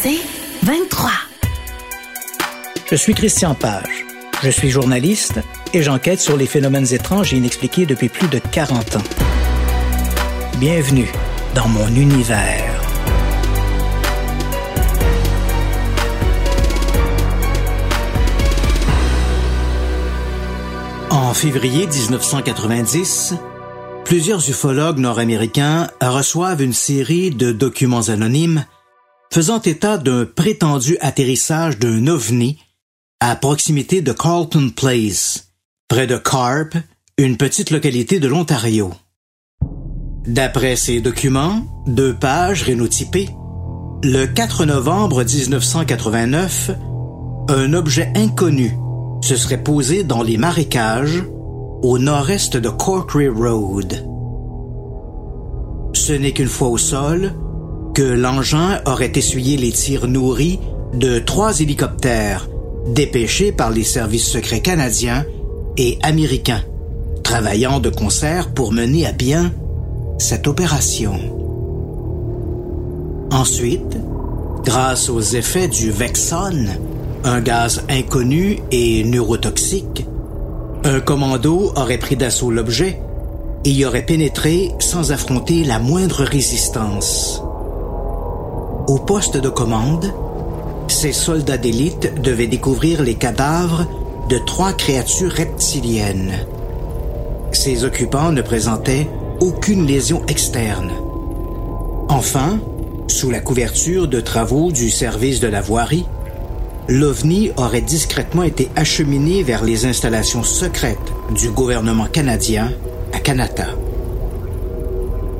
C'est 23. Je suis Christian Page. Je suis journaliste et j'enquête sur les phénomènes étranges et inexpliqués depuis plus de 40 ans. Bienvenue dans mon univers. En février 1990, plusieurs ufologues nord-américains reçoivent une série de documents anonymes faisant état d'un prétendu atterrissage d'un ovni à proximité de Carlton Place, près de Carp, une petite localité de l'Ontario. D'après ces documents, deux pages rénotypées, le 4 novembre 1989, un objet inconnu se serait posé dans les marécages au nord-est de Corkery Road. Ce n'est qu'une fois au sol que l'engin aurait essuyé les tirs nourris de trois hélicoptères dépêchés par les services secrets canadiens et américains, travaillant de concert pour mener à bien cette opération. Ensuite, grâce aux effets du Vexon, un gaz inconnu et neurotoxique, un commando aurait pris d'assaut l'objet et y aurait pénétré sans affronter la moindre résistance. Au poste de commande, ces soldats d'élite devaient découvrir les cadavres de trois créatures reptiliennes. Ces occupants ne présentaient aucune lésion externe. Enfin, sous la couverture de travaux du service de la voirie, l'OVNI aurait discrètement été acheminé vers les installations secrètes du gouvernement canadien à Kanata.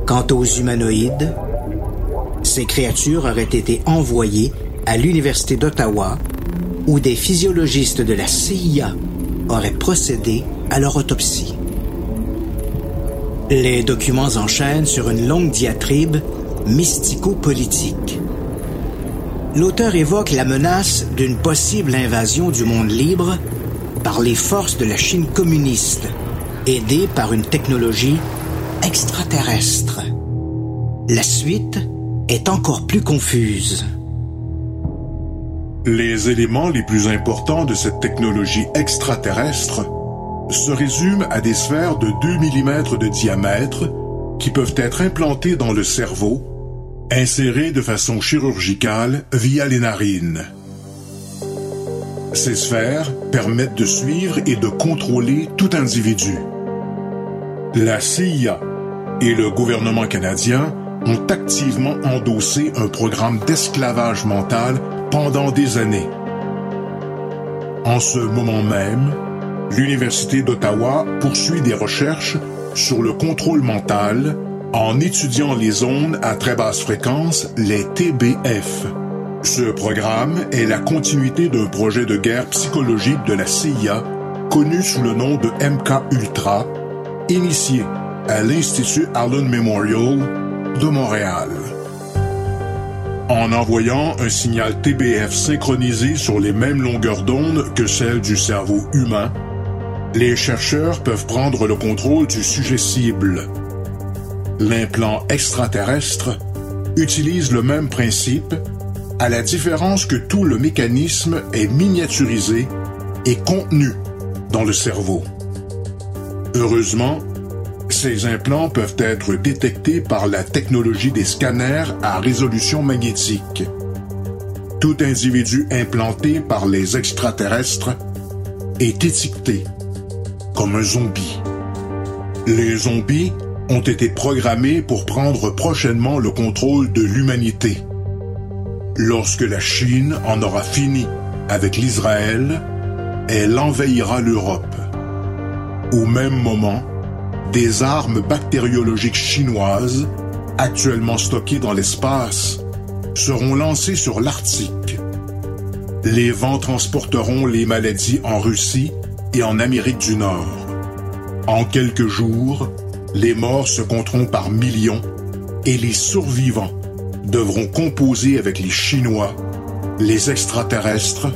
Quant aux humanoïdes, ces créatures auraient été envoyées à l'Université d'Ottawa où des physiologistes de la CIA auraient procédé à leur autopsie. Les documents enchaînent sur une longue diatribe mystico-politique. L'auteur évoque la menace d'une possible invasion du monde libre par les forces de la Chine communiste, aidée par une technologie extraterrestre. La suite est encore plus confuse. Les éléments les plus importants de cette technologie extraterrestre se résument à des sphères de 2 mm de diamètre qui peuvent être implantées dans le cerveau, insérées de façon chirurgicale via les narines. Ces sphères permettent de suivre et de contrôler tout individu. La CIA et le gouvernement canadien ont activement endossé un programme d'esclavage mental pendant des années. En ce moment même, l'Université d'Ottawa poursuit des recherches sur le contrôle mental en étudiant les ondes à très basse fréquence, les TBF. Ce programme est la continuité d'un projet de guerre psychologique de la CIA connu sous le nom de MK Ultra, initié à l'Institut Allen Memorial de Montréal. En envoyant un signal TBF synchronisé sur les mêmes longueurs d'onde que celle du cerveau humain, les chercheurs peuvent prendre le contrôle du sujet cible. L'implant extraterrestre utilise le même principe, à la différence que tout le mécanisme est miniaturisé et contenu dans le cerveau. Heureusement, ces implants peuvent être détectés par la technologie des scanners à résolution magnétique. Tout individu implanté par les extraterrestres est étiqueté comme un zombie. Les zombies ont été programmés pour prendre prochainement le contrôle de l'humanité. Lorsque la Chine en aura fini avec l'Israël, elle envahira l'Europe. Au même moment, des armes bactériologiques chinoises, actuellement stockées dans l'espace, seront lancées sur l'Arctique. Les vents transporteront les maladies en Russie et en Amérique du Nord. En quelques jours, les morts se compteront par millions et les survivants devront composer avec les Chinois, les extraterrestres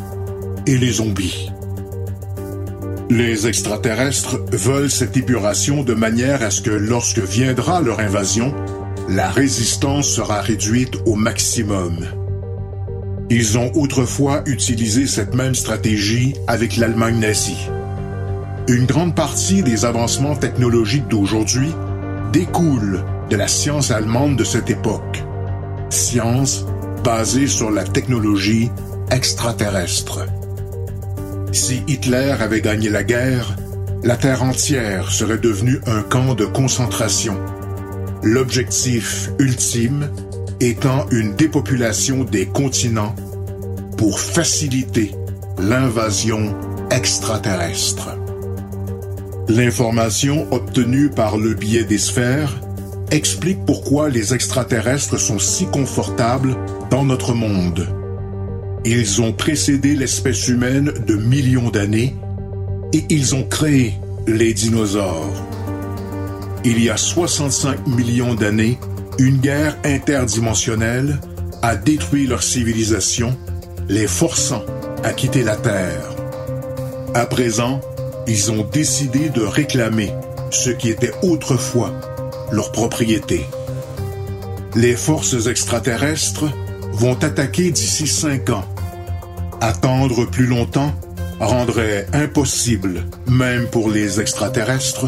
et les zombies. Les extraterrestres veulent cette épuration de manière à ce que lorsque viendra leur invasion, la résistance sera réduite au maximum. Ils ont autrefois utilisé cette même stratégie avec l'Allemagne nazie. Une grande partie des avancements technologiques d'aujourd'hui découlent de la science allemande de cette époque. Science basée sur la technologie extraterrestre. Si Hitler avait gagné la guerre, la Terre entière serait devenue un camp de concentration. L'objectif ultime étant une dépopulation des continents pour faciliter l'invasion extraterrestre. L'information obtenue par le biais des sphères explique pourquoi les extraterrestres sont si confortables dans notre monde. Ils ont précédé l'espèce humaine de millions d'années et ils ont créé les dinosaures. Il y a 65 millions d'années, une guerre interdimensionnelle a détruit leur civilisation, les forçant à quitter la Terre. À présent, ils ont décidé de réclamer ce qui était autrefois leur propriété. Les forces extraterrestres vont attaquer d'ici cinq ans. Attendre plus longtemps rendrait impossible, même pour les extraterrestres,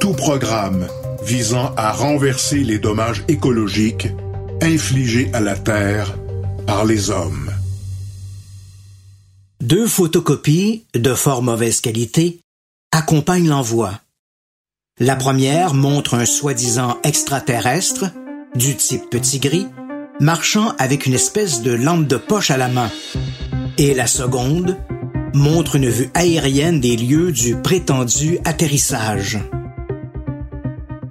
tout programme visant à renverser les dommages écologiques infligés à la Terre par les hommes. Deux photocopies de fort mauvaise qualité accompagnent l'envoi. La première montre un soi-disant extraterrestre, du type petit gris, marchant avec une espèce de lampe de poche à la main. Et la seconde montre une vue aérienne des lieux du prétendu atterrissage.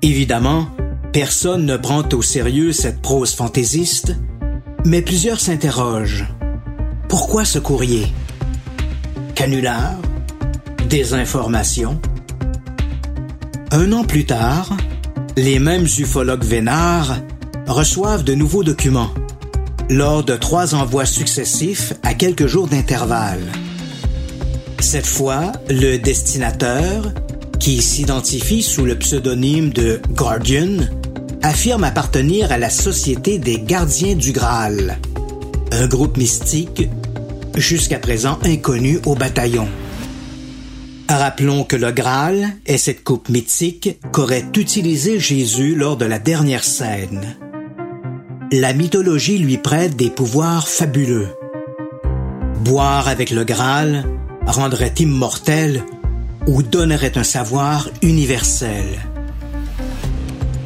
Évidemment, personne ne prend au sérieux cette prose fantaisiste, mais plusieurs s'interrogent. Pourquoi ce courrier? Canular Désinformation Un an plus tard, les mêmes ufologues vénards reçoivent de nouveaux documents lors de trois envois successifs à quelques jours d'intervalle. Cette fois, le destinateur, qui s'identifie sous le pseudonyme de Guardian, affirme appartenir à la Société des Gardiens du Graal, un groupe mystique jusqu'à présent inconnu au bataillon. Rappelons que le Graal est cette coupe mythique qu'aurait utilisé Jésus lors de la dernière scène. La mythologie lui prête des pouvoirs fabuleux. Boire avec le Graal rendrait immortel ou donnerait un savoir universel.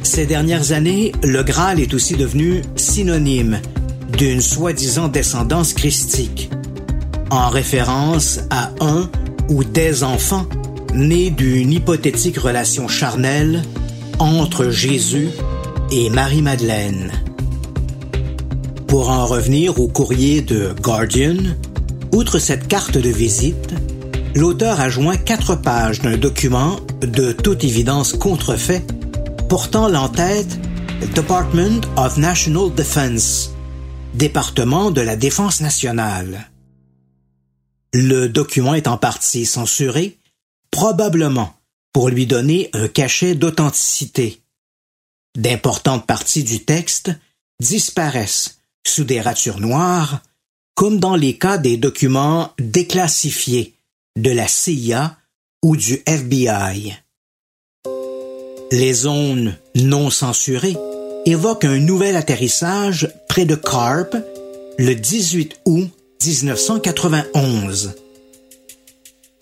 Ces dernières années, le Graal est aussi devenu synonyme d'une soi-disant descendance christique, en référence à un ou des enfants nés d'une hypothétique relation charnelle entre Jésus et Marie-Madeleine. Pour en revenir au courrier de Guardian, outre cette carte de visite, l'auteur a joint quatre pages d'un document de toute évidence contrefait portant l'entête Department of National Defense, département de la défense nationale. Le document est en partie censuré, probablement pour lui donner un cachet d'authenticité. D'importantes parties du texte disparaissent sous des ratures noires, comme dans les cas des documents déclassifiés de la CIA ou du FBI. Les zones non censurées évoquent un nouvel atterrissage près de Carp le 18 août 1991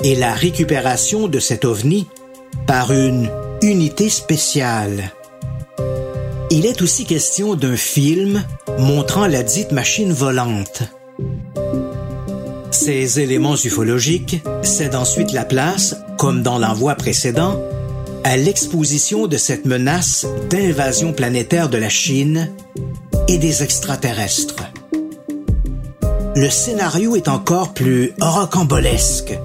et la récupération de cet ovni par une unité spéciale. Il est aussi question d'un film montrant la dite machine volante. Ces éléments ufologiques cèdent ensuite la place, comme dans l'envoi précédent, à l'exposition de cette menace d'invasion planétaire de la Chine et des extraterrestres le scénario est encore plus rocambolesque.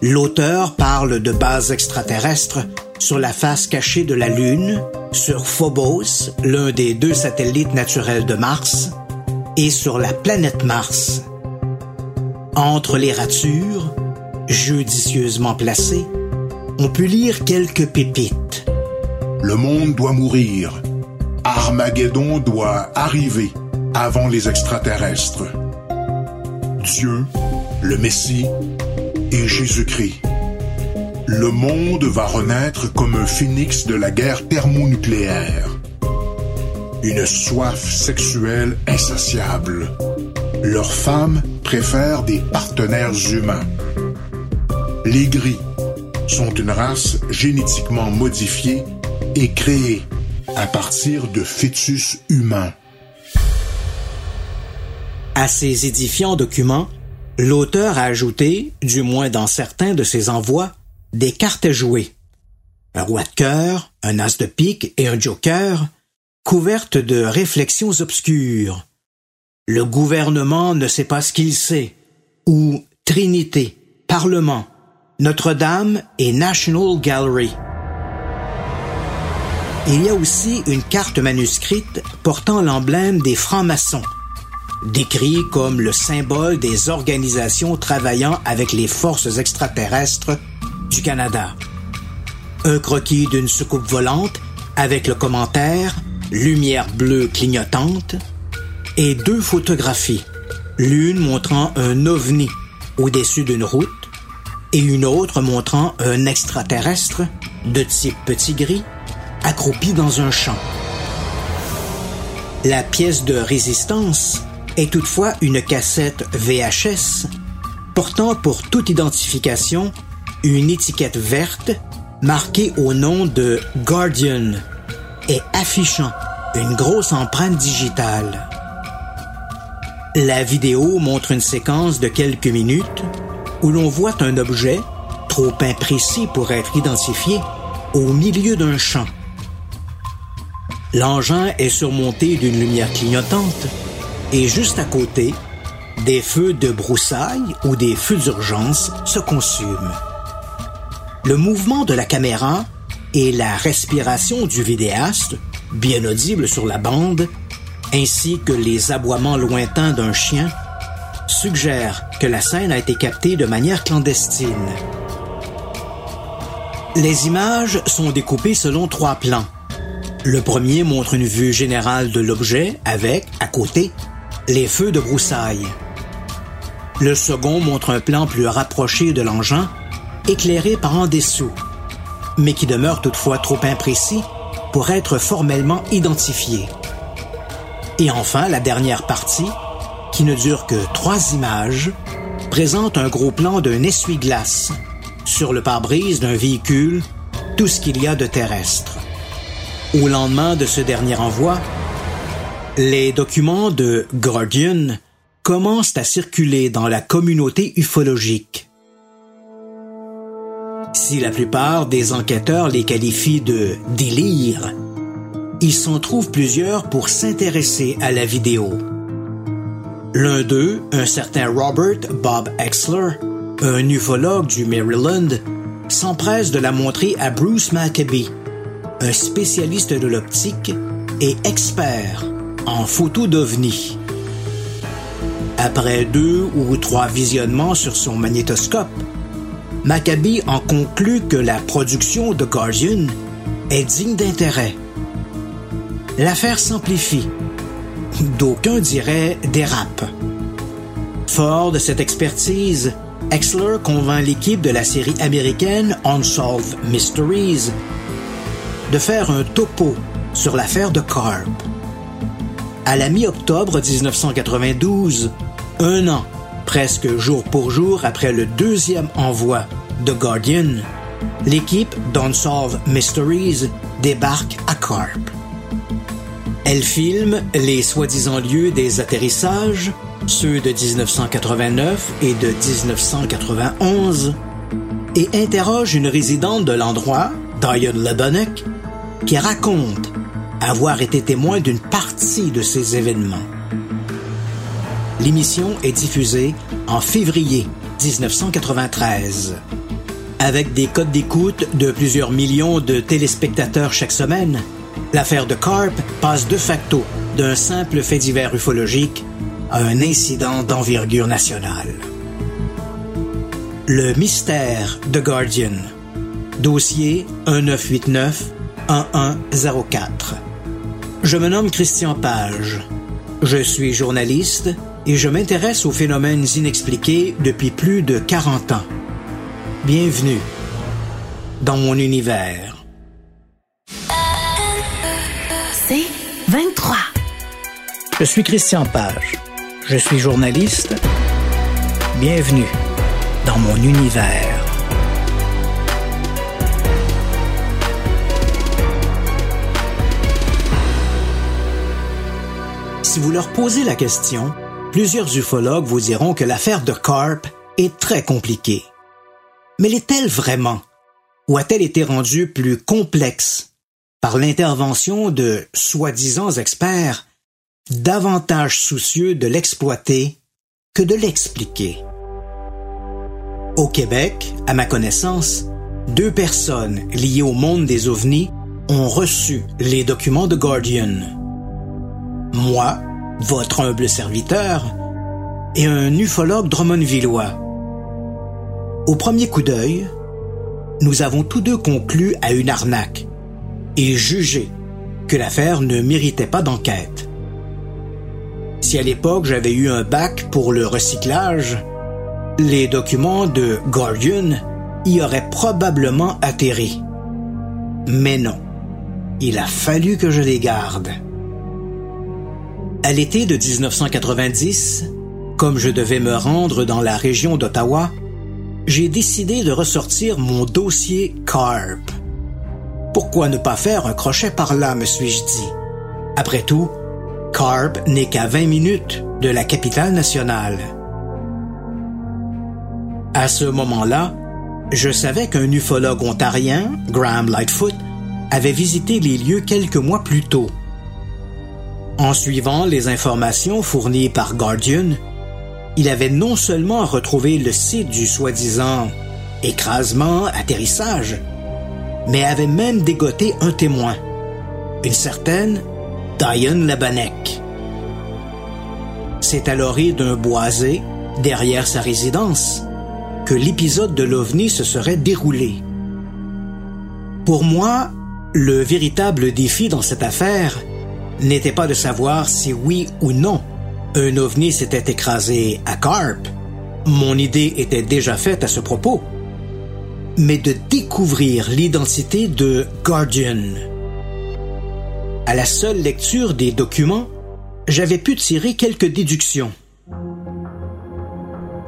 L'auteur parle de bases extraterrestres sur la face cachée de la Lune, sur Phobos, l'un des deux satellites naturels de Mars, et sur la planète Mars. Entre les ratures, judicieusement placées, on peut lire quelques pépites. Le monde doit mourir. Armageddon doit arriver avant les extraterrestres. Dieu, le Messie et Jésus-Christ. Le monde va renaître comme un phénix de la guerre thermonucléaire. Une soif sexuelle insatiable. Leurs femmes préfèrent des partenaires humains. Les gris sont une race génétiquement modifiée et créée à partir de fœtus humains. À ces édifiants documents, l'auteur a ajouté, du moins dans certains de ses envois, des cartes à jouer. Un roi de cœur, un as de pique et un joker, couvertes de réflexions obscures. Le gouvernement ne sait pas ce qu'il sait, ou Trinité, Parlement, Notre-Dame et National Gallery. Il y a aussi une carte manuscrite portant l'emblème des francs-maçons, décrit comme le symbole des organisations travaillant avec les forces extraterrestres du Canada. Un croquis d'une soucoupe volante avec le commentaire Lumière bleue clignotante et deux photographies, l'une montrant un ovni au-dessus d'une route et une autre montrant un extraterrestre de type petit gris accroupi dans un champ. La pièce de résistance est toutefois une cassette VHS portant pour toute identification une étiquette verte marquée au nom de Guardian et affichant une grosse empreinte digitale. La vidéo montre une séquence de quelques minutes où l'on voit un objet, trop imprécis pour être identifié, au milieu d'un champ. L'engin est surmonté d'une lumière clignotante et juste à côté, des feux de broussailles ou des feux d'urgence se consument. Le mouvement de la caméra et la respiration du vidéaste, bien audible sur la bande, ainsi que les aboiements lointains d'un chien, suggèrent que la scène a été captée de manière clandestine. Les images sont découpées selon trois plans. Le premier montre une vue générale de l'objet avec, à côté, les feux de broussailles. Le second montre un plan plus rapproché de l'engin, éclairé par en dessous, mais qui demeure toutefois trop imprécis pour être formellement identifié. Et enfin, la dernière partie, qui ne dure que trois images, présente un gros plan d'un essuie-glace sur le pare-brise d'un véhicule, tout ce qu'il y a de terrestre. Au lendemain de ce dernier envoi, les documents de Guardian commencent à circuler dans la communauté ufologique. Si la plupart des enquêteurs les qualifient de délire, il s'en trouve plusieurs pour s'intéresser à la vidéo. L'un d'eux, un certain Robert Bob Exler, un ufologue du Maryland, s'empresse de la montrer à Bruce Maccabee, un spécialiste de l'optique et expert en photo d'OVNI. Après deux ou trois visionnements sur son magnétoscope, Maccabee en conclut que la production de Guardian est digne d'intérêt. L'affaire s'amplifie. D'aucuns diraient dérape. Fort de cette expertise, Exler convainc l'équipe de la série américaine Unsolved Mysteries de faire un topo sur l'affaire de Carp. À la mi-octobre 1992, un an, presque jour pour jour après le deuxième envoi de Guardian, l'équipe d'Unsolved Mysteries débarque à Carp. Elle filme les soi-disant lieux des atterrissages, ceux de 1989 et de 1991, et interroge une résidente de l'endroit, Diane Lebonick, qui raconte avoir été témoin d'une partie de ces événements. L'émission est diffusée en février 1993. Avec des codes d'écoute de plusieurs millions de téléspectateurs chaque semaine, l'affaire de Carp passe de facto d'un simple fait divers ufologique à un incident d'envergure nationale. Le mystère de Guardian. Dossier 1989 1104. Je me nomme Christian Page. Je suis journaliste et je m'intéresse aux phénomènes inexpliqués depuis plus de 40 ans. Bienvenue dans mon univers. C'est 23. Je suis Christian Page. Je suis journaliste. Bienvenue dans mon univers. Si vous leur posez la question, plusieurs ufologues vous diront que l'affaire de Carp est très compliquée. Mais l'est-elle vraiment? Ou a-t-elle été rendue plus complexe par l'intervention de soi-disant experts davantage soucieux de l'exploiter que de l'expliquer? Au Québec, à ma connaissance, deux personnes liées au monde des ovnis ont reçu les documents de Guardian moi, votre humble serviteur, et un ufologue Drummondvillois. Au premier coup d'œil, nous avons tous deux conclu à une arnaque et jugé que l'affaire ne méritait pas d'enquête. Si à l'époque j'avais eu un bac pour le recyclage, les documents de Guardian y auraient probablement atterri. Mais non, il a fallu que je les garde. À l'été de 1990, comme je devais me rendre dans la région d'Ottawa, j'ai décidé de ressortir mon dossier CARP. Pourquoi ne pas faire un crochet par là, me suis-je dit. Après tout, CARP n'est qu'à 20 minutes de la capitale nationale. À ce moment-là, je savais qu'un ufologue ontarien, Graham Lightfoot, avait visité les lieux quelques mois plus tôt. En suivant les informations fournies par Guardian, il avait non seulement retrouvé le site du soi-disant écrasement, atterrissage, mais avait même dégoté un témoin, une certaine Diane Labanek. C'est à l'orée d'un boisé, derrière sa résidence, que l'épisode de l'OVNI se serait déroulé. Pour moi, le véritable défi dans cette affaire n'était pas de savoir si oui ou non un ovni s'était écrasé à Carp. Mon idée était déjà faite à ce propos. Mais de découvrir l'identité de Guardian. À la seule lecture des documents, j'avais pu tirer quelques déductions.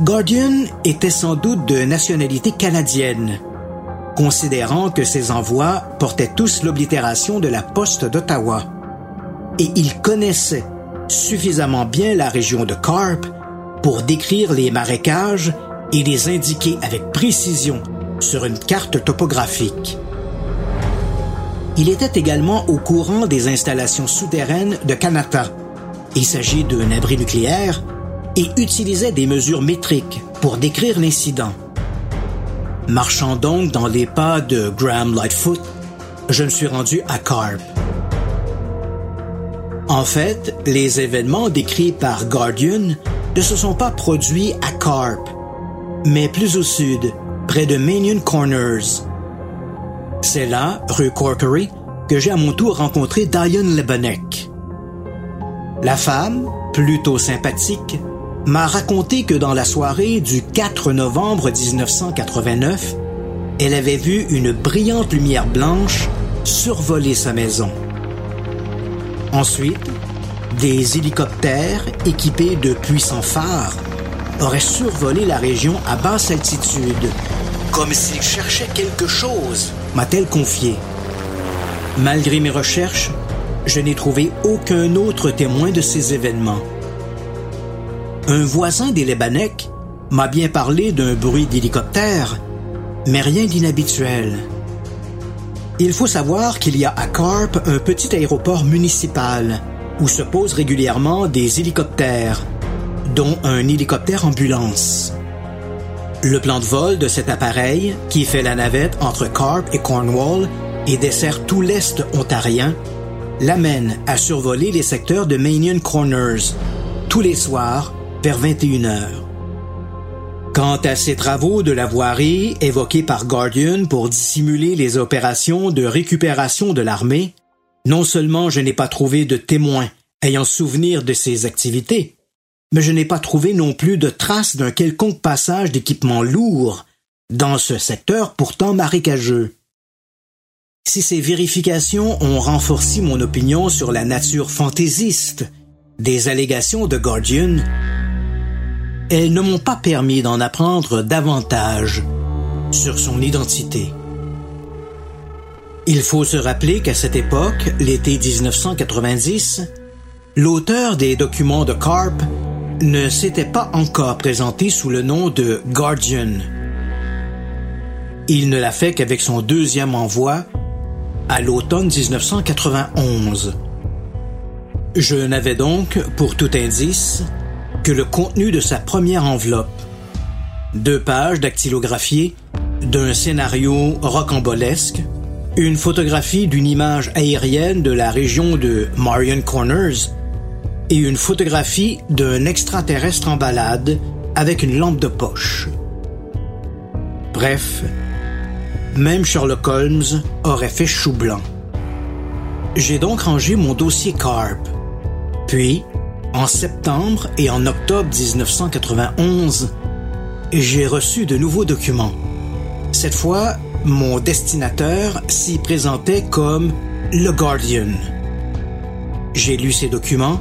Guardian était sans doute de nationalité canadienne, considérant que ses envois portaient tous l'oblitération de la poste d'Ottawa et il connaissait suffisamment bien la région de Carp pour décrire les marécages et les indiquer avec précision sur une carte topographique. Il était également au courant des installations souterraines de Kanata. Il s'agit d'un abri nucléaire et utilisait des mesures métriques pour décrire l'incident. Marchant donc dans les pas de Graham Lightfoot, je me suis rendu à Carp. En fait, les événements décrits par Guardian ne se sont pas produits à Carp, mais plus au sud, près de Manion Corners. C'est là, rue Corkery, que j'ai à mon tour rencontré Diane Lebanek. La femme, plutôt sympathique, m'a raconté que dans la soirée du 4 novembre 1989, elle avait vu une brillante lumière blanche survoler sa maison. Ensuite, des hélicoptères équipés de puissants phares auraient survolé la région à basse altitude, comme s'ils cherchaient quelque chose, m'a-t-elle confié. Malgré mes recherches, je n'ai trouvé aucun autre témoin de ces événements. Un voisin des Lebanec m'a bien parlé d'un bruit d'hélicoptère, mais rien d'inhabituel. Il faut savoir qu'il y a à Carp un petit aéroport municipal où se posent régulièrement des hélicoptères, dont un hélicoptère ambulance. Le plan de vol de cet appareil, qui fait la navette entre Carp et Cornwall et dessert tout l'Est ontarien, l'amène à survoler les secteurs de Manion Corners tous les soirs vers 21 heures. Quant à ces travaux de la voirie évoqués par Guardian pour dissimuler les opérations de récupération de l'armée, non seulement je n'ai pas trouvé de témoins ayant souvenir de ses activités, mais je n'ai pas trouvé non plus de traces d'un quelconque passage d'équipement lourd dans ce secteur pourtant marécageux. Si ces vérifications ont renforcé mon opinion sur la nature fantaisiste des allégations de Guardian, elles ne m'ont pas permis d'en apprendre davantage sur son identité. Il faut se rappeler qu'à cette époque, l'été 1990, l'auteur des documents de Carp ne s'était pas encore présenté sous le nom de Guardian. Il ne l'a fait qu'avec son deuxième envoi à l'automne 1991. Je n'avais donc, pour tout indice, que le contenu de sa première enveloppe. Deux pages dactylographiées d'un scénario rocambolesque, une photographie d'une image aérienne de la région de Marion Corners et une photographie d'un extraterrestre en balade avec une lampe de poche. Bref, même Sherlock Holmes aurait fait chou blanc. J'ai donc rangé mon dossier CARP. Puis, en septembre et en octobre 1991, j'ai reçu de nouveaux documents. Cette fois, mon destinateur s'y présentait comme le Guardian. J'ai lu ces documents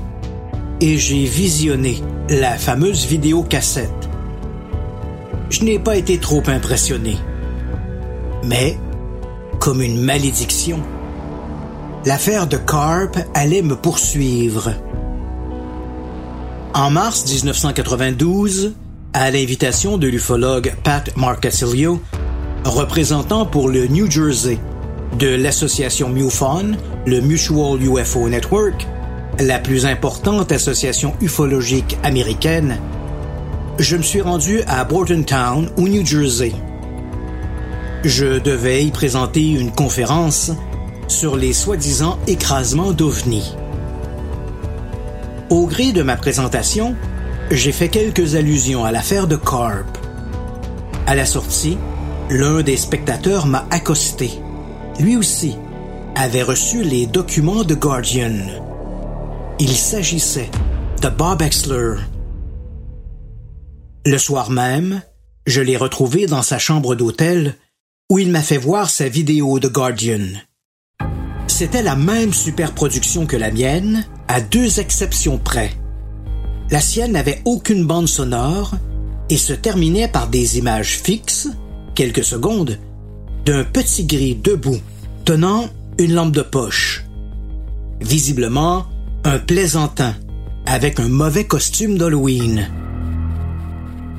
et j'ai visionné la fameuse vidéo cassette. Je n'ai pas été trop impressionné. Mais, comme une malédiction, l'affaire de Carp allait me poursuivre. En mars 1992, à l'invitation de l'ufologue Pat Marcasilio, représentant pour le New Jersey de l'association MUFON, le Mutual UFO Network, la plus importante association ufologique américaine, je me suis rendu à Bordentown, au New Jersey. Je devais y présenter une conférence sur les soi-disant écrasements d'OVNI. Au gré de ma présentation, j'ai fait quelques allusions à l'affaire de Carp. À la sortie, l'un des spectateurs m'a accosté. Lui aussi avait reçu les documents de Guardian. Il s'agissait de Bob Exler. Le soir même, je l'ai retrouvé dans sa chambre d'hôtel où il m'a fait voir sa vidéo de Guardian. C'était la même superproduction que la mienne, à deux exceptions près. La sienne n'avait aucune bande sonore et se terminait par des images fixes, quelques secondes, d'un petit gris debout, tenant une lampe de poche. Visiblement, un plaisantin, avec un mauvais costume d'Halloween.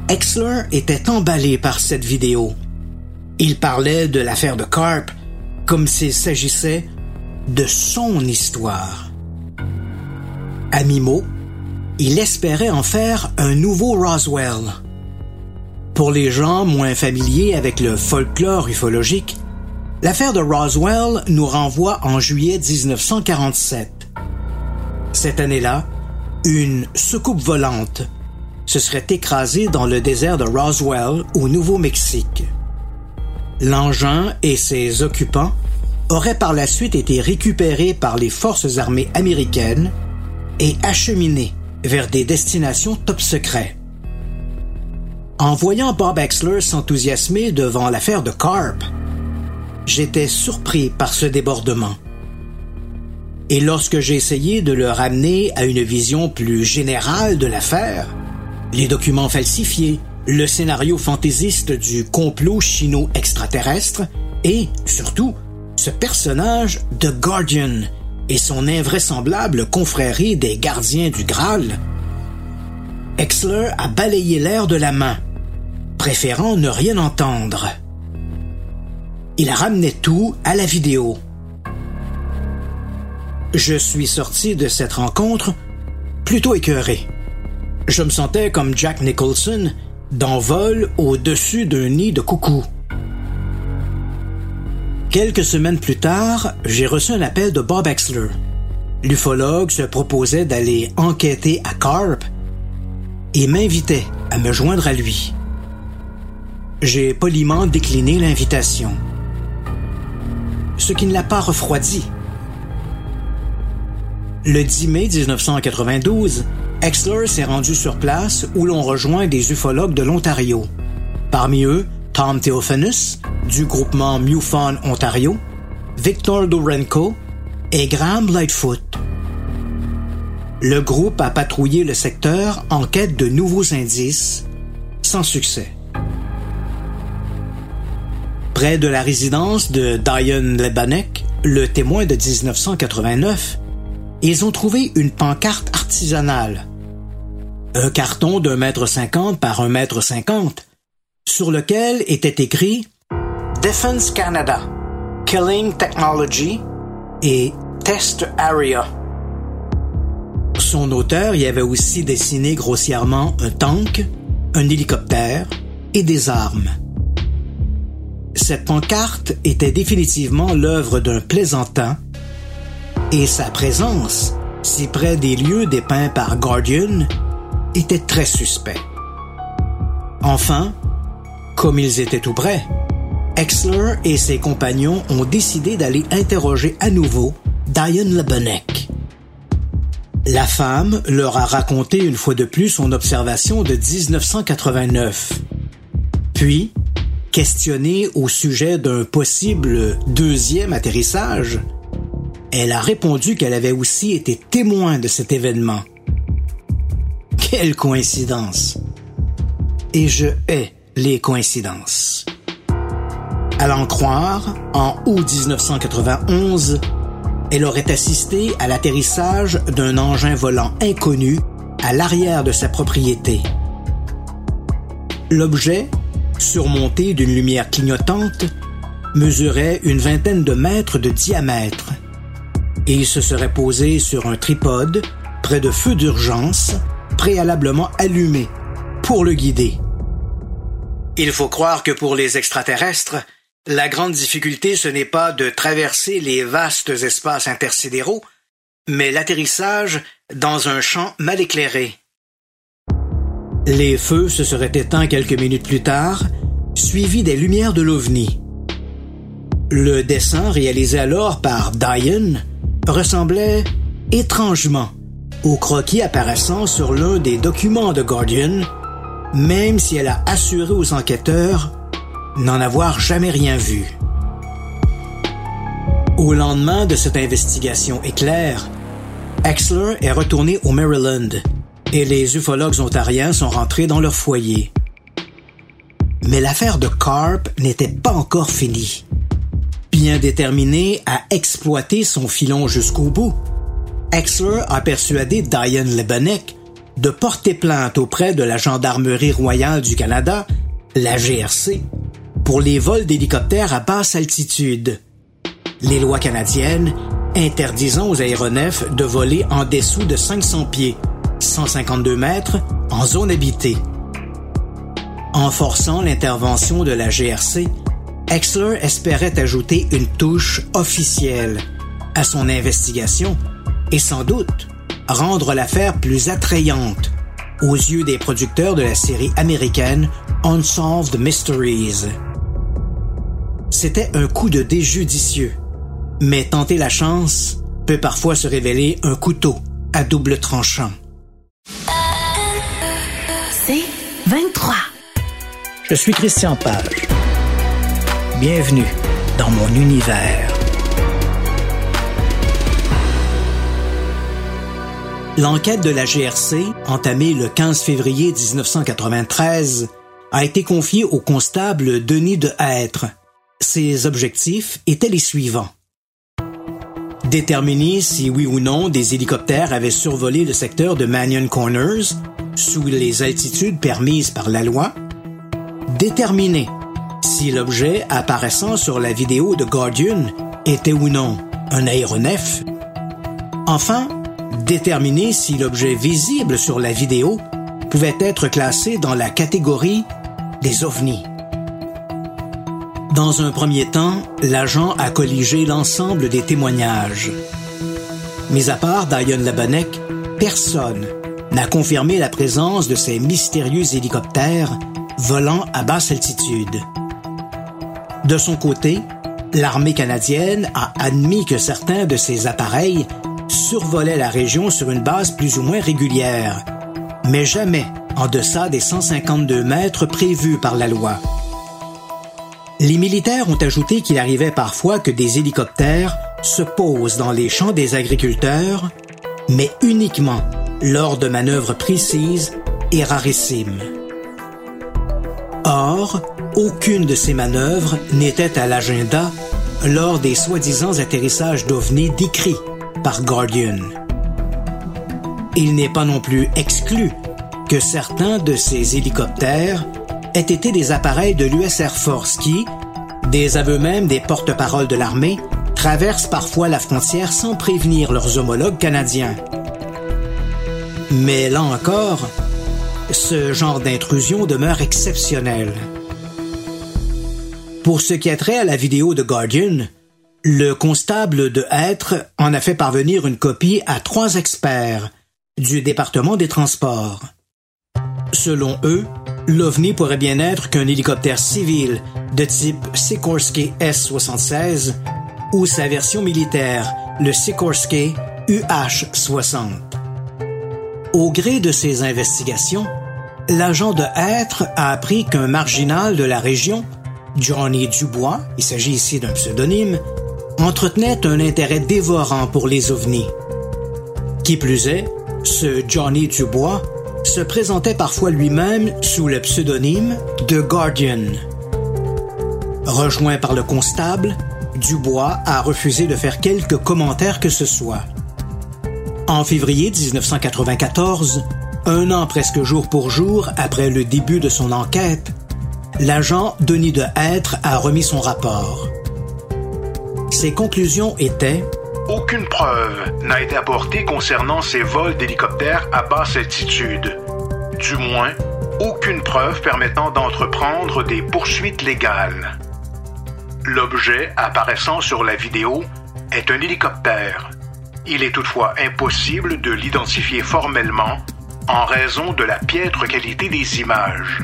Exler était emballé par cette vidéo. Il parlait de l'affaire de Carp comme s'il s'agissait de son histoire. À mi-mot, il espérait en faire un nouveau Roswell. Pour les gens moins familiers avec le folklore ufologique, l'affaire de Roswell nous renvoie en juillet 1947. Cette année-là, une soucoupe volante se serait écrasée dans le désert de Roswell au Nouveau-Mexique. L'engin et ses occupants aurait par la suite été récupéré par les forces armées américaines et acheminé vers des destinations top secrets. En voyant Bob Exler s'enthousiasmer devant l'affaire de Carp, j'étais surpris par ce débordement. Et lorsque j'ai essayé de le ramener à une vision plus générale de l'affaire, les documents falsifiés, le scénario fantaisiste du complot chino-extraterrestre et, surtout, ce personnage de Guardian et son invraisemblable confrérie des gardiens du Graal, Exler a balayé l'air de la main, préférant ne rien entendre. Il a ramené tout à la vidéo. Je suis sorti de cette rencontre plutôt écœuré. Je me sentais comme Jack Nicholson dans Vol au-dessus d'un nid de coucou. Quelques semaines plus tard, j'ai reçu un appel de Bob Exler. L'ufologue se proposait d'aller enquêter à Carp et m'invitait à me joindre à lui. J'ai poliment décliné l'invitation, ce qui ne l'a pas refroidi. Le 10 mai 1992, Exler s'est rendu sur place où l'on rejoint des ufologues de l'Ontario. Parmi eux, Tom Theophanus, du groupement MUFON Ontario, Victor Dorenko et Graham Lightfoot. Le groupe a patrouillé le secteur en quête de nouveaux indices, sans succès. Près de la résidence de Diane Lebanek, le témoin de 1989, ils ont trouvé une pancarte artisanale. Un carton d'un mètre cinquante par un mètre cinquante, sur lequel était écrit Defense Canada, Killing Technology et Test Area. Son auteur y avait aussi dessiné grossièrement un tank, un hélicoptère et des armes. Cette pancarte était définitivement l'œuvre d'un plaisantin et sa présence, si près des lieux dépeints par Guardian, était très suspect. Enfin, comme ils étaient tout près, Exler et ses compagnons ont décidé d'aller interroger à nouveau Diane Lebenek. La femme leur a raconté une fois de plus son observation de 1989. Puis, questionnée au sujet d'un possible deuxième atterrissage, elle a répondu qu'elle avait aussi été témoin de cet événement. Quelle coïncidence. Et je hais les coïncidences. À l'en croire, en août 1991, elle aurait assisté à l'atterrissage d'un engin volant inconnu à l'arrière de sa propriété. L'objet, surmonté d'une lumière clignotante, mesurait une vingtaine de mètres de diamètre et il se serait posé sur un tripode près de feux d'urgence préalablement allumés pour le guider. Il faut croire que pour les extraterrestres, la grande difficulté ce n'est pas de traverser les vastes espaces intersidéraux, mais l'atterrissage dans un champ mal éclairé. Les feux se seraient éteints quelques minutes plus tard, suivis des lumières de l'OVNI. Le dessin réalisé alors par Diane ressemblait étrangement au croquis apparaissant sur l'un des documents de Guardian, même si elle a assuré aux enquêteurs n'en avoir jamais rien vu. Au lendemain de cette investigation éclair, Exler est retourné au Maryland et les ufologues ontariens sont rentrés dans leur foyer. Mais l'affaire de Carp n'était pas encore finie bien déterminé à exploiter son filon jusqu'au bout. Exler a persuadé Diane Lebanek de porter plainte auprès de la Gendarmerie royale du Canada, la GRC, pour les vols d'hélicoptères à basse altitude. Les lois canadiennes interdisant aux aéronefs de voler en dessous de 500 pieds, 152 mètres, en zone habitée. En forçant l'intervention de la GRC, Exler espérait ajouter une touche officielle à son investigation et sans doute rendre l'affaire plus attrayante aux yeux des producteurs de la série américaine Unsolved Mysteries. C'était un coup de déjudicieux, mais tenter la chance peut parfois se révéler un couteau à double tranchant. C'est 23. Je suis Christian Page. Bienvenue dans mon univers. L'enquête de la GRC, entamée le 15 février 1993, a été confiée au constable Denis de Hêtre. Ses objectifs étaient les suivants. Déterminer si oui ou non des hélicoptères avaient survolé le secteur de Mannion Corners sous les altitudes permises par la loi. Déterminer si l'objet apparaissant sur la vidéo de Guardian était ou non un aéronef. Enfin, déterminer si l'objet visible sur la vidéo pouvait être classé dans la catégorie des ovnis. Dans un premier temps, l'agent a colligé l'ensemble des témoignages. Mis à part Diane Labanek, personne n'a confirmé la présence de ces mystérieux hélicoptères volant à basse altitude. De son côté, l'armée canadienne a admis que certains de ces appareils survolaient la région sur une base plus ou moins régulière, mais jamais en deçà des 152 mètres prévus par la loi. Les militaires ont ajouté qu'il arrivait parfois que des hélicoptères se posent dans les champs des agriculteurs, mais uniquement lors de manœuvres précises et rarissimes. Or, aucune de ces manœuvres n'était à l'agenda lors des soi-disant atterrissages d'OVNI décrits par Guardian. Il n'est pas non plus exclu que certains de ces hélicoptères aient été des appareils de l'US Air Force qui, des aveux même des porte-paroles de l'armée, traversent parfois la frontière sans prévenir leurs homologues canadiens. Mais là encore, ce genre d'intrusion demeure exceptionnel. Pour ce qui a trait à la vidéo de Guardian, le constable de Hêtre en a fait parvenir une copie à trois experts du département des transports. Selon eux, l'OVNI pourrait bien être qu'un hélicoptère civil de type Sikorsky S-76 ou sa version militaire, le Sikorsky UH-60. Au gré de ces investigations, l'agent de Hêtre a appris qu'un marginal de la région, Johnny Dubois, il s'agit ici d'un pseudonyme, entretenait un intérêt dévorant pour les ovnis. Qui plus est, ce Johnny Dubois se présentait parfois lui-même sous le pseudonyme de Guardian. Rejoint par le constable, Dubois a refusé de faire quelque commentaire que ce soit. En février 1994, un an presque jour pour jour après le début de son enquête, l'agent Denis de Hêtre a remis son rapport. Ses conclusions étaient Aucune preuve n'a été apportée concernant ces vols d'hélicoptères à basse altitude. Du moins, aucune preuve permettant d'entreprendre des poursuites légales. L'objet apparaissant sur la vidéo est un hélicoptère. Il est toutefois impossible de l'identifier formellement en raison de la piètre qualité des images.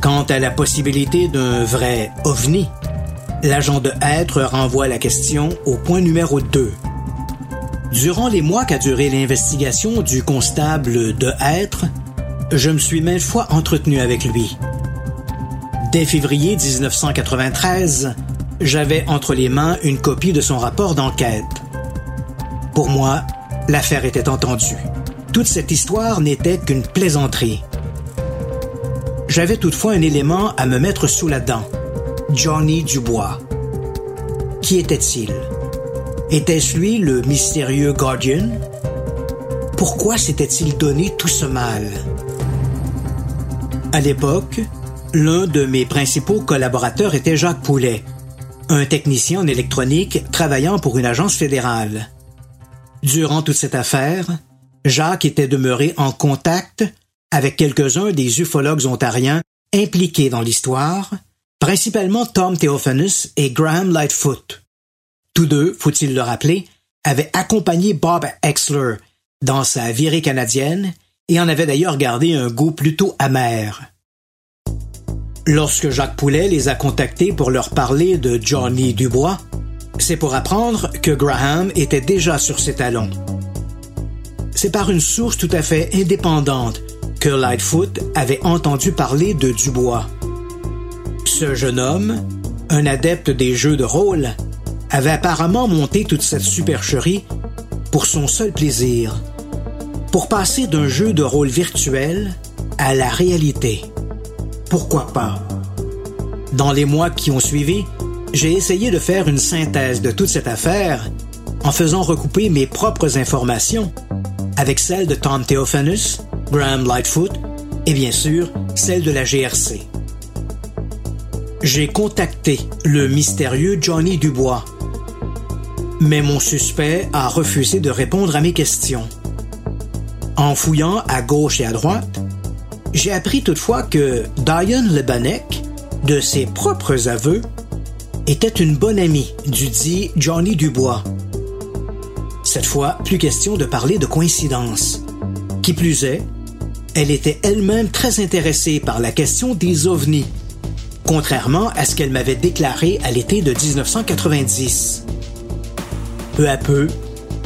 Quant à la possibilité d'un vrai ovni, l'agent de Hêtre renvoie la question au point numéro 2. Durant les mois qu'a duré l'investigation du constable de Hêtre, je me suis maintes fois entretenu avec lui. Dès février 1993, j'avais entre les mains une copie de son rapport d'enquête. Pour moi, l'affaire était entendue. Toute cette histoire n'était qu'une plaisanterie. J'avais toutefois un élément à me mettre sous la dent. Johnny Dubois. Qui était-il? Était-ce lui le mystérieux Guardian? Pourquoi s'était-il donné tout ce mal? À l'époque, L'un de mes principaux collaborateurs était Jacques Poulet, un technicien en électronique travaillant pour une agence fédérale. Durant toute cette affaire, Jacques était demeuré en contact avec quelques-uns des ufologues ontariens impliqués dans l'histoire, principalement Tom Theophanus et Graham Lightfoot. Tous deux, faut-il le rappeler, avaient accompagné Bob Exler dans sa virée canadienne et en avaient d'ailleurs gardé un goût plutôt amer. Lorsque Jacques Poulet les a contactés pour leur parler de Johnny Dubois, c'est pour apprendre que Graham était déjà sur ses talons. C'est par une source tout à fait indépendante que Lightfoot avait entendu parler de Dubois. Ce jeune homme, un adepte des jeux de rôle, avait apparemment monté toute cette supercherie pour son seul plaisir, pour passer d'un jeu de rôle virtuel à la réalité. Pourquoi pas? Dans les mois qui ont suivi, j'ai essayé de faire une synthèse de toute cette affaire en faisant recouper mes propres informations avec celles de Tom Theophanus, Graham Lightfoot et bien sûr celles de la GRC. J'ai contacté le mystérieux Johnny Dubois, mais mon suspect a refusé de répondre à mes questions. En fouillant à gauche et à droite, j'ai appris toutefois que Diane Lebanek, de ses propres aveux, était une bonne amie du dit Johnny Dubois. Cette fois, plus question de parler de coïncidence. Qui plus est, elle était elle-même très intéressée par la question des ovnis, contrairement à ce qu'elle m'avait déclaré à l'été de 1990. Peu à peu,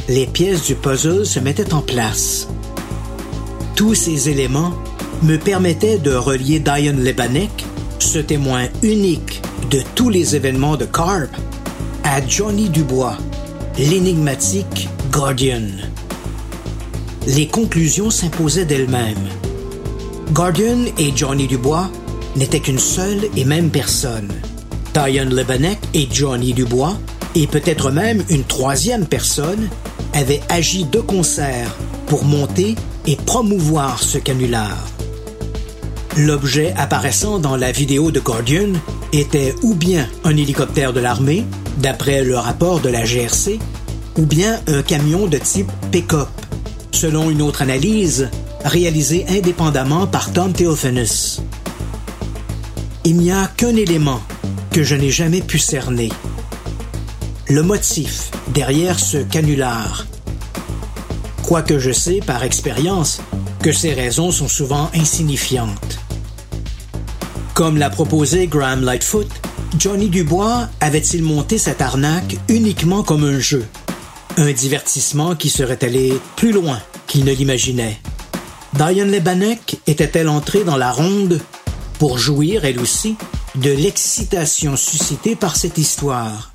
les pièces du puzzle se mettaient en place. Tous ces éléments me permettaient de relier Diane Lebanek, ce témoin unique de tous les événements de Carp, à Johnny Dubois, l'énigmatique Guardian. Les conclusions s'imposaient d'elles-mêmes. Guardian et Johnny Dubois n'étaient qu'une seule et même personne. Diane Lebanek et Johnny Dubois, et peut-être même une troisième personne, avaient agi de concert pour monter et promouvoir ce canular. L'objet apparaissant dans la vidéo de Guardian était ou bien un hélicoptère de l'armée, d'après le rapport de la GRC, ou bien un camion de type pick-up, selon une autre analyse réalisée indépendamment par Tom Theophanous. Il n'y a qu'un élément que je n'ai jamais pu cerner. Le motif derrière ce canular. Quoique je sais par expérience que ces raisons sont souvent insignifiantes. Comme l'a proposé Graham Lightfoot, Johnny Dubois avait-il monté cette arnaque uniquement comme un jeu, un divertissement qui serait allé plus loin qu'il ne l'imaginait. Diane Lebanek était-elle entrée dans la ronde pour jouir, elle aussi, de l'excitation suscitée par cette histoire?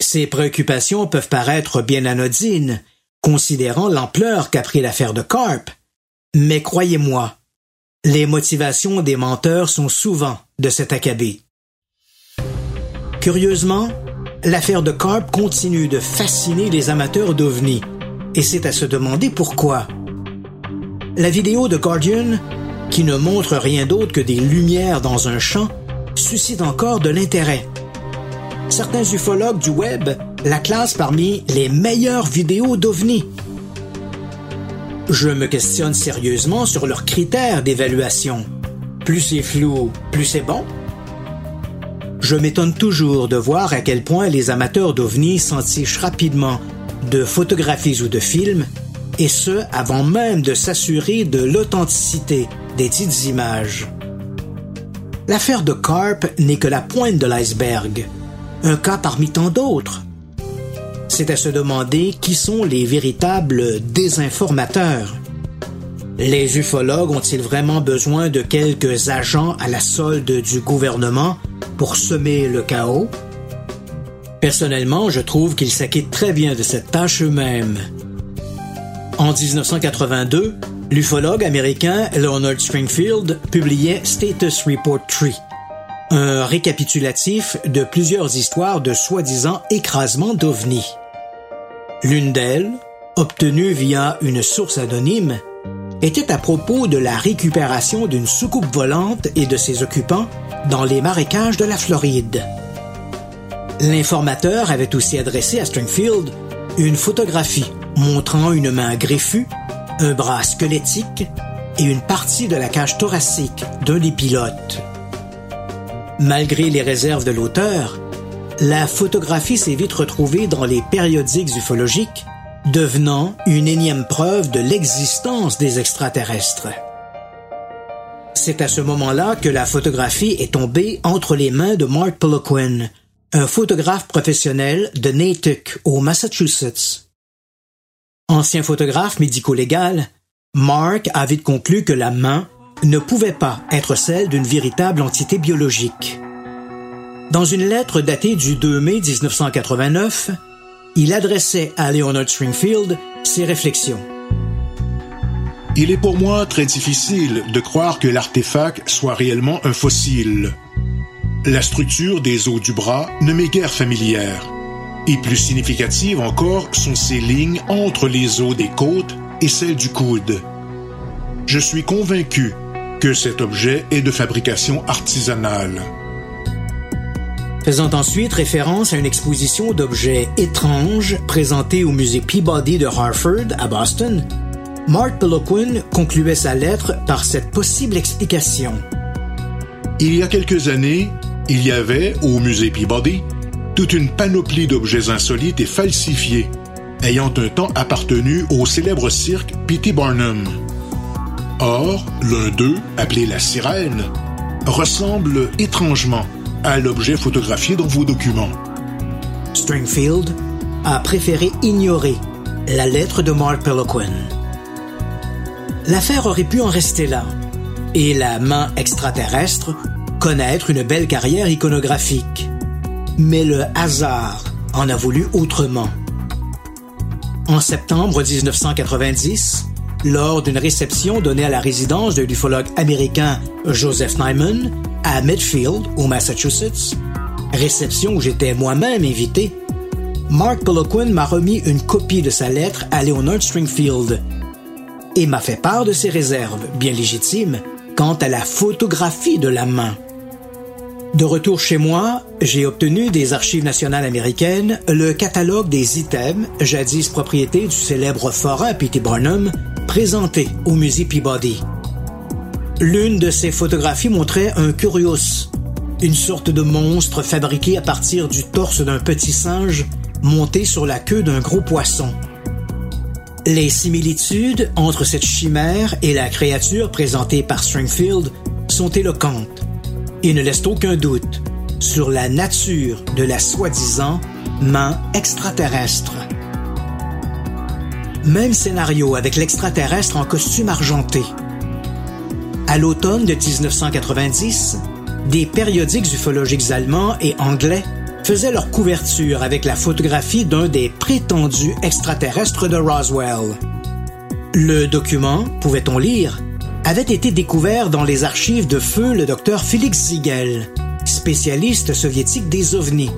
Ces préoccupations peuvent paraître bien anodines, considérant l'ampleur qu'a pris l'affaire de Carp, mais croyez-moi, les motivations des menteurs sont souvent de cet acabit. Curieusement, l'affaire de Carp continue de fasciner les amateurs d'OVNI, et c'est à se demander pourquoi. La vidéo de Guardian, qui ne montre rien d'autre que des lumières dans un champ, suscite encore de l'intérêt. Certains ufologues du web la classent parmi les meilleures vidéos d'OVNI je me questionne sérieusement sur leurs critères d'évaluation. Plus c'est flou, plus c'est bon. Je m'étonne toujours de voir à quel point les amateurs d'OVNI s'entichent rapidement de photographies ou de films, et ce avant même de s'assurer de l'authenticité des images. L'affaire de Carp n'est que la pointe de l'iceberg, un cas parmi tant d'autres c'est à se demander qui sont les véritables désinformateurs. Les ufologues ont-ils vraiment besoin de quelques agents à la solde du gouvernement pour semer le chaos? Personnellement, je trouve qu'ils s'acquittent très bien de cette tâche eux-mêmes. En 1982, l'ufologue américain Leonard Stringfield publiait Status Report Tree, un récapitulatif de plusieurs histoires de soi-disant écrasement d'ovnis. L'une d'elles, obtenue via une source anonyme, était à propos de la récupération d'une soucoupe volante et de ses occupants dans les marécages de la Floride. L'informateur avait aussi adressé à Stringfield une photographie montrant une main griffue, un bras squelettique et une partie de la cage thoracique d'un des pilotes. Malgré les réserves de l'auteur, la photographie s'est vite retrouvée dans les périodiques ufologiques, devenant une énième preuve de l'existence des extraterrestres. C'est à ce moment-là que la photographie est tombée entre les mains de Mark Poliquin, un photographe professionnel de Natick au Massachusetts. Ancien photographe médico-légal, Mark a vite conclu que la main ne pouvait pas être celle d'une véritable entité biologique. Dans une lettre datée du 2 mai 1989, il adressait à Leonard Stringfield ses réflexions. Il est pour moi très difficile de croire que l'artefact soit réellement un fossile. La structure des os du bras ne m'est guère familière. Et plus significative encore sont ces lignes entre les os des côtes et celles du coude. Je suis convaincu que cet objet est de fabrication artisanale faisant ensuite référence à une exposition d'objets étranges présentée au musée Peabody de Hartford à Boston, Mark Peloquin concluait sa lettre par cette possible explication. Il y a quelques années, il y avait, au musée Peabody, toute une panoplie d'objets insolites et falsifiés, ayant un temps appartenu au célèbre cirque P.T. Barnum. Or, l'un d'eux, appelé la sirène, ressemble étrangement à l'objet photographié dans vos documents. Stringfield a préféré ignorer la lettre de Mark Peloquin. L'affaire aurait pu en rester là, et la main extraterrestre connaître une belle carrière iconographique. Mais le hasard en a voulu autrement. En septembre 1990, lors d'une réception donnée à la résidence de l'ufologue américain Joseph Nyman à Medfield, au Massachusetts, réception où j'étais moi-même invité, Mark Peloquin m'a remis une copie de sa lettre à Leonard Stringfield et m'a fait part de ses réserves, bien légitimes, quant à la photographie de la main. De retour chez moi, j'ai obtenu des Archives nationales américaines le catalogue des items, jadis propriété du célèbre forain P.T. Barnum, présenté au musée Peabody. L'une de ces photographies montrait un curios, une sorte de monstre fabriqué à partir du torse d'un petit singe monté sur la queue d'un gros poisson. Les similitudes entre cette chimère et la créature présentée par Stringfield sont éloquentes et ne laissent aucun doute sur la nature de la soi-disant main extraterrestre. Même scénario avec l'extraterrestre en costume argenté. À l'automne de 1990, des périodiques ufologiques allemands et anglais faisaient leur couverture avec la photographie d'un des prétendus extraterrestres de Roswell. Le document, pouvait-on lire, avait été découvert dans les archives de feu le docteur Félix Ziegel, spécialiste soviétique des ovnis.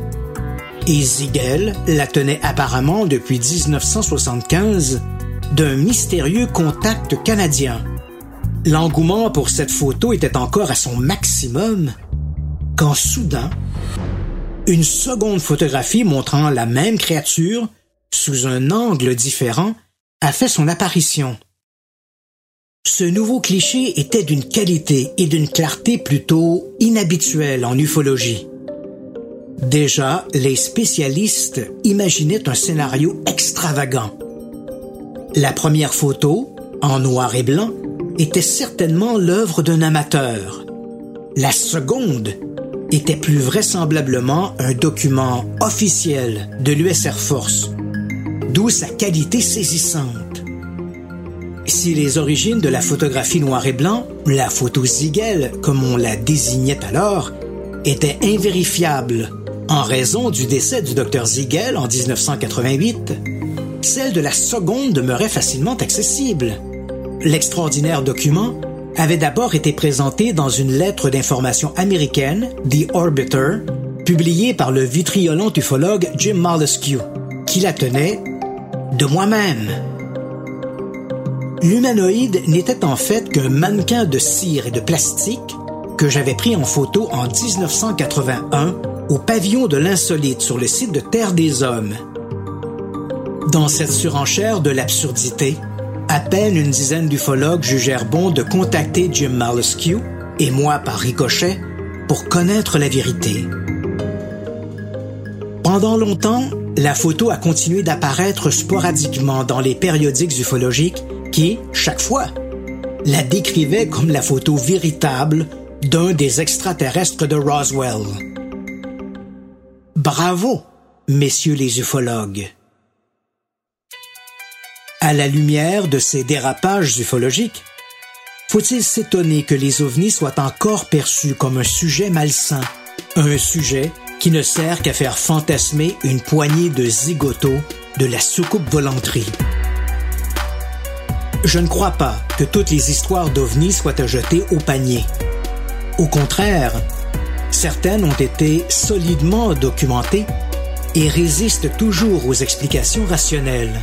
Et Ziegel la tenait apparemment depuis 1975 d'un mystérieux contact canadien. L'engouement pour cette photo était encore à son maximum quand soudain, une seconde photographie montrant la même créature sous un angle différent a fait son apparition. Ce nouveau cliché était d'une qualité et d'une clarté plutôt inhabituelles en ufologie. Déjà, les spécialistes imaginaient un scénario extravagant. La première photo, en noir et blanc, était certainement l'œuvre d'un amateur. La seconde était plus vraisemblablement un document officiel de l'US Air Force, d'où sa qualité saisissante. Si les origines de la photographie noir et blanc, la photo Ziegel, comme on la désignait alors, étaient invérifiables en raison du décès du docteur Ziegel en 1988, celle de la seconde demeurait facilement accessible. L'extraordinaire document avait d'abord été présenté dans une lettre d'information américaine, The Orbiter, publiée par le vitriolent ufologue Jim Marlescu, qui la tenait de moi-même. L'humanoïde n'était en fait qu'un mannequin de cire et de plastique que j'avais pris en photo en 1981 au pavillon de l'insolite sur le site de Terre des Hommes. Dans cette surenchère de l'absurdité, à peine une dizaine d'ufologues jugèrent bon de contacter Jim Marlescu et moi par ricochet pour connaître la vérité. Pendant longtemps, la photo a continué d'apparaître sporadiquement dans les périodiques ufologiques qui, chaque fois, la décrivaient comme la photo véritable d'un des extraterrestres de Roswell. Bravo, messieurs les ufologues. À la lumière de ces dérapages ufologiques, faut-il s'étonner que les ovnis soient encore perçus comme un sujet malsain, un sujet qui ne sert qu'à faire fantasmer une poignée de zigotos de la soucoupe volanterie. Je ne crois pas que toutes les histoires d'ovnis soient à jeter au panier. Au contraire, certaines ont été solidement documentées et résistent toujours aux explications rationnelles.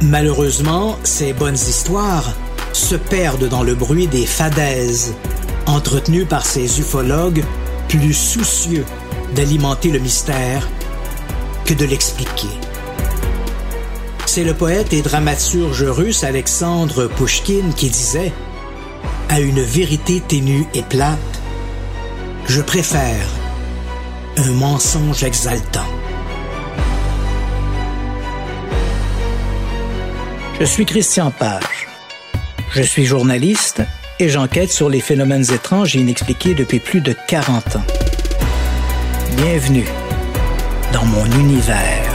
Malheureusement, ces bonnes histoires se perdent dans le bruit des fadaises, entretenues par ces ufologues plus soucieux d'alimenter le mystère que de l'expliquer. C'est le poète et dramaturge russe Alexandre Pushkin qui disait À une vérité ténue et plate, je préfère un mensonge exaltant. Je suis Christian Page. Je suis journaliste et j'enquête sur les phénomènes étranges et inexpliqués depuis plus de 40 ans. Bienvenue dans mon univers.